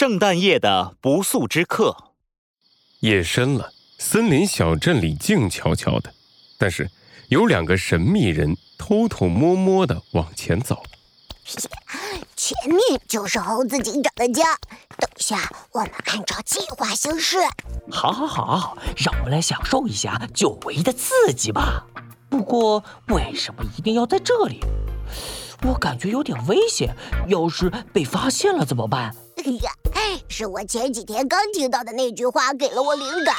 圣诞夜的不速之客。夜深了，森林小镇里静悄悄的，但是有两个神秘人偷偷摸摸的往前走。前面就是猴子警长的家，等下我们按照计划行事。好，好，好，让我们来享受一下久违的刺激吧。不过，为什么一定要在这里？我感觉有点危险，要是被发现了怎么办？哎呀，是我前几天刚听到的那句话给了我灵感。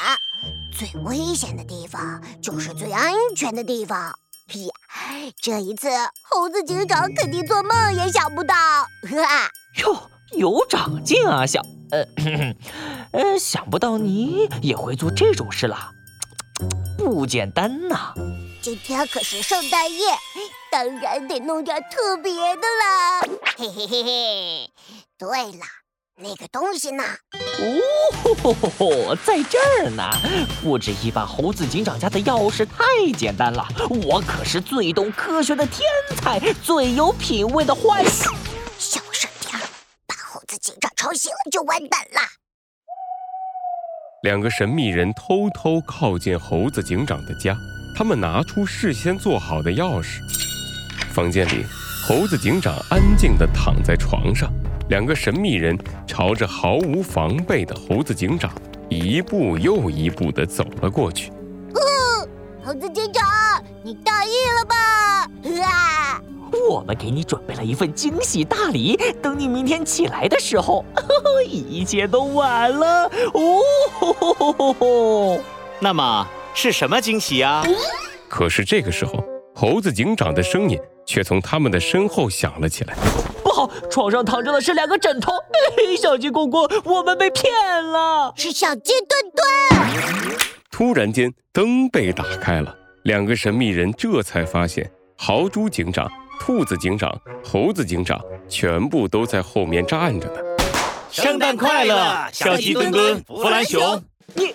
最危险的地方就是最安全的地方。呀，这一次猴子警长肯定做梦也想不到。哈，哟，有长进啊，小……呃，呃，想不到你也会做这种事啦，不简单呐。今天可是圣诞夜，当然得弄点特别的啦！嘿嘿嘿嘿。对了，那个东西呢？哦，在这儿呢！复制一把猴子警长家的钥匙太简单了，我可是最懂科学的天才，最有品味的坏。小声点，把猴子警长吵醒了就完蛋了。两个神秘人偷偷靠近猴子警长的家。他们拿出事先做好的钥匙，房间里，猴子警长安静地躺在床上。两个神秘人朝着毫无防备的猴子警长一步又一步地走了过去。哦，猴子警长，你大意了吧？啊！我们给你准备了一份惊喜大礼，等你明天起来的时候，一切都晚了。哦，那么。是什么惊喜啊？可是这个时候，猴子警长的声音却从他们的身后响了起来。不好，床上躺着的是两个枕头。小鸡公公，我们被骗了。是小鸡墩墩。突然间，灯被打开了，两个神秘人这才发现，豪猪警长、兔子警长、猴子警长全部都在后面站着呢。圣诞快乐，小鸡墩墩、弗兰熊。你。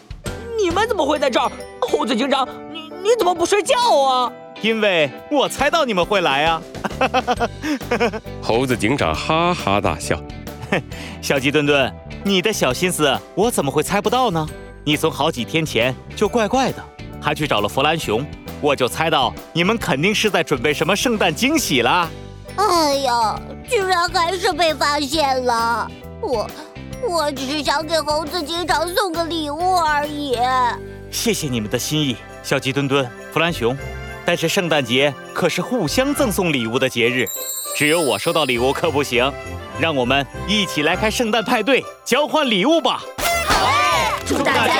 你们怎么会在这儿？猴子警长，你你怎么不睡觉啊？因为我猜到你们会来啊！猴子警长哈哈大笑。小鸡墩墩，你的小心思我怎么会猜不到呢？你从好几天前就怪怪的，还去找了弗兰熊，我就猜到你们肯定是在准备什么圣诞惊喜啦。哎呀，居然还是被发现了！我。我只是想给猴子警长送个礼物而已。谢谢你们的心意，小鸡墩墩、弗兰熊。但是圣诞节可是互相赠送礼物的节日，只有我收到礼物可不行。让我们一起来开圣诞派对，交换礼物吧！好，祝大家。